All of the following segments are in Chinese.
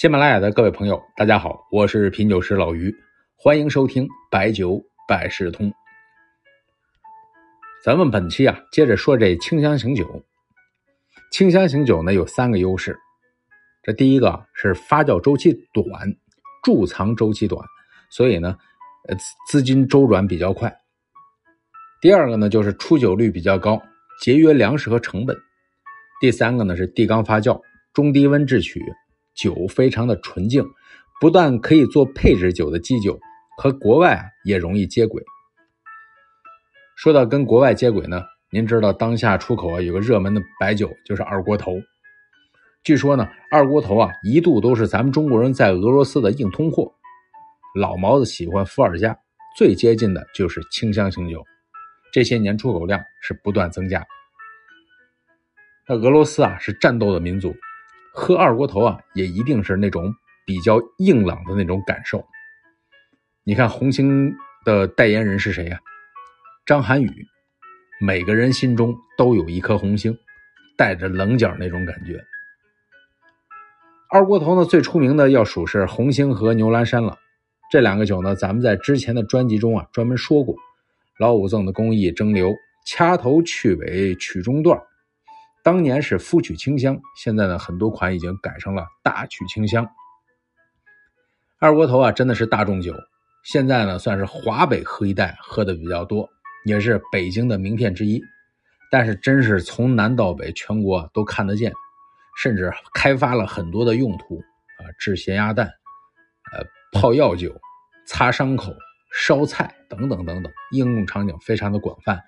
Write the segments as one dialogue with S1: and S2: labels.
S1: 喜马拉雅的各位朋友，大家好，我是品酒师老于，欢迎收听白酒百事通。咱们本期啊，接着说这清香型酒。清香型酒呢有三个优势，这第一个是发酵周期短，贮藏周期短，所以呢，呃资金周转比较快。第二个呢就是出酒率比较高，节约粮食和成本。第三个呢是地缸发酵，中低温制曲。酒非常的纯净，不但可以做配制酒的基酒，和国外也容易接轨。说到跟国外接轨呢，您知道当下出口啊有个热门的白酒就是二锅头。据说呢，二锅头啊一度都是咱们中国人在俄罗斯的硬通货。老毛子喜欢伏尔加，最接近的就是清香型酒。这些年出口量是不断增加。那俄罗斯啊是战斗的民族。喝二锅头啊，也一定是那种比较硬朗的那种感受。你看红星的代言人是谁呀？张涵予。每个人心中都有一颗红星，带着棱角那种感觉。二锅头呢，最出名的要数是红星和牛栏山了。这两个酒呢，咱们在之前的专辑中啊专门说过。老五赠的工艺蒸馏，掐头去尾取中段。当年是夫曲清香，现在呢很多款已经改成了大曲清香。二锅头啊真的是大众酒，现在呢算是华北喝一代喝的比较多，也是北京的名片之一。但是真是从南到北全国都看得见，甚至开发了很多的用途啊，制咸鸭蛋、呃泡药酒、擦伤口、烧菜等等等等，应用场景非常的广泛。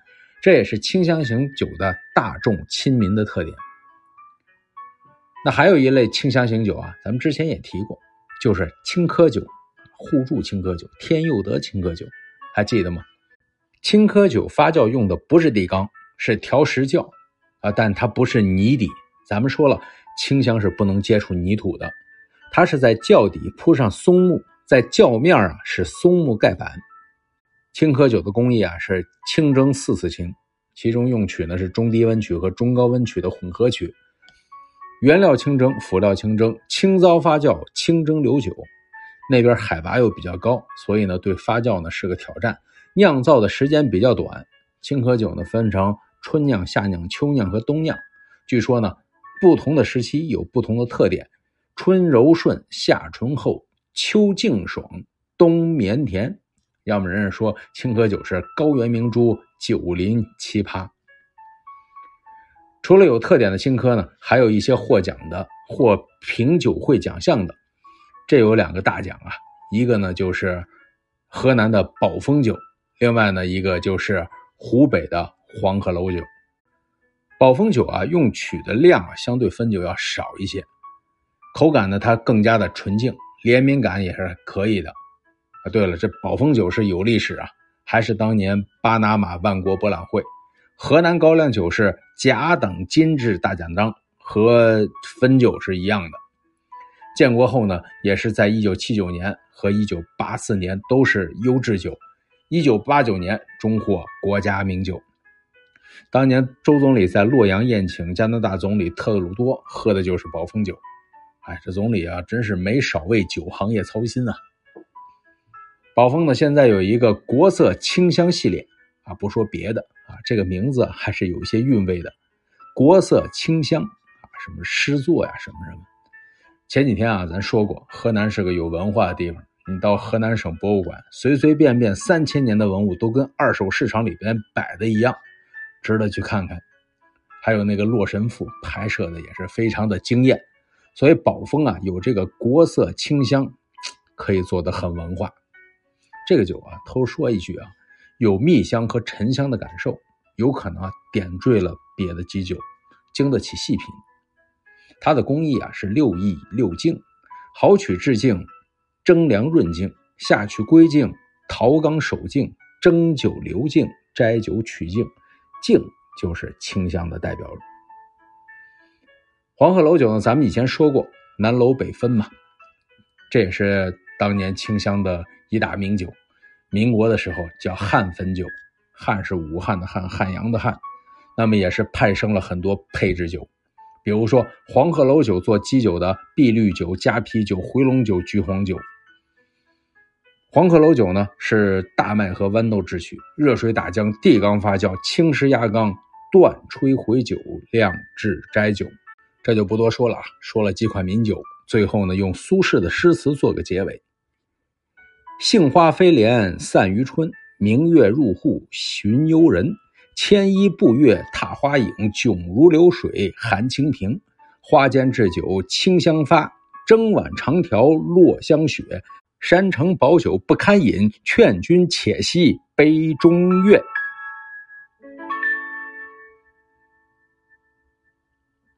S1: 这也是清香型酒的大众亲民的特点。那还有一类清香型酒啊，咱们之前也提过，就是青稞酒，互助青稞酒、天佑德青稞酒，还记得吗？青稞酒发酵用的不是地缸，是条石窖啊，但它不是泥底。咱们说了，清香是不能接触泥土的，它是在窖底铺上松木，在窖面啊是松木盖板。青稞酒的工艺啊是清蒸四次清，其中用曲呢是中低温曲和中高温曲的混合曲。原料清蒸，辅料清蒸，清糟发酵，清蒸馏酒。那边海拔又比较高，所以呢对发酵呢是个挑战。酿造的时间比较短。青稞酒呢分成春酿、夏酿、秋酿和冬酿。据说呢不同的时期有不同的特点：春柔顺，夏醇厚，秋静爽，冬绵甜。要么人家说青稞酒是高原明珠，酒林奇葩。除了有特点的青稞呢，还有一些获奖的、获评酒会奖项的。这有两个大奖啊，一个呢就是河南的宝丰酒，另外呢一个就是湖北的黄鹤楼酒。宝丰酒啊，用曲的量啊相对汾酒要少一些，口感呢它更加的纯净，连绵感也是可以的。啊，对了，这宝丰酒是有历史啊，还是当年巴拿马万国博览会。河南高粱酒是甲等金质大奖章，和汾酒是一样的。建国后呢，也是在一九七九年和一九八四年都是优质酒，一九八九年终获国家名酒。当年周总理在洛阳宴请加拿大总理特鲁多，喝的就是宝丰酒。哎，这总理啊，真是没少为酒行业操心啊。宝丰呢，现在有一个国色清香系列啊，不说别的啊，这个名字还是有一些韵味的。国色清香啊，什么诗作呀，什么什么。前几天啊，咱说过，河南是个有文化的地方。你到河南省博物馆，随随便便三千年的文物都跟二手市场里边摆的一样，值得去看看。还有那个《洛神赋》，拍摄的也是非常的惊艳。所以宝丰啊，有这个国色清香，可以做的很文化。这个酒啊，偷说一句啊，有蜜香和沉香的感受，有可能啊点缀了别的基酒，经得起细品。它的工艺啊是六艺六净：好曲制净、蒸凉润净、下曲归净、陶缸守净、蒸酒留净、摘酒取净。净就是清香的代表。黄鹤楼酒呢，咱们以前说过，南楼北分嘛，这也是当年清香的。一大名酒，民国的时候叫汉汾酒，汉是武汉的汉，汉阳的汉，那么也是派生了很多配制酒，比如说黄鹤楼酒做基酒的碧绿酒、加啤酒、回龙酒、橘黄酒。黄鹤楼酒呢是大麦和豌豆制曲，热水打浆，地缸发酵，青石压缸，断吹回酒，酿制斋酒。这就不多说了啊，说了几款名酒，最后呢用苏轼的诗词做个结尾：杏花飞莲散于春，明月入户寻幽人。牵衣步月踏花影，迥如流水含清平。花间置酒清香发，蒸碗长条落香雪。山城宝酒不堪饮，劝君且惜杯中月。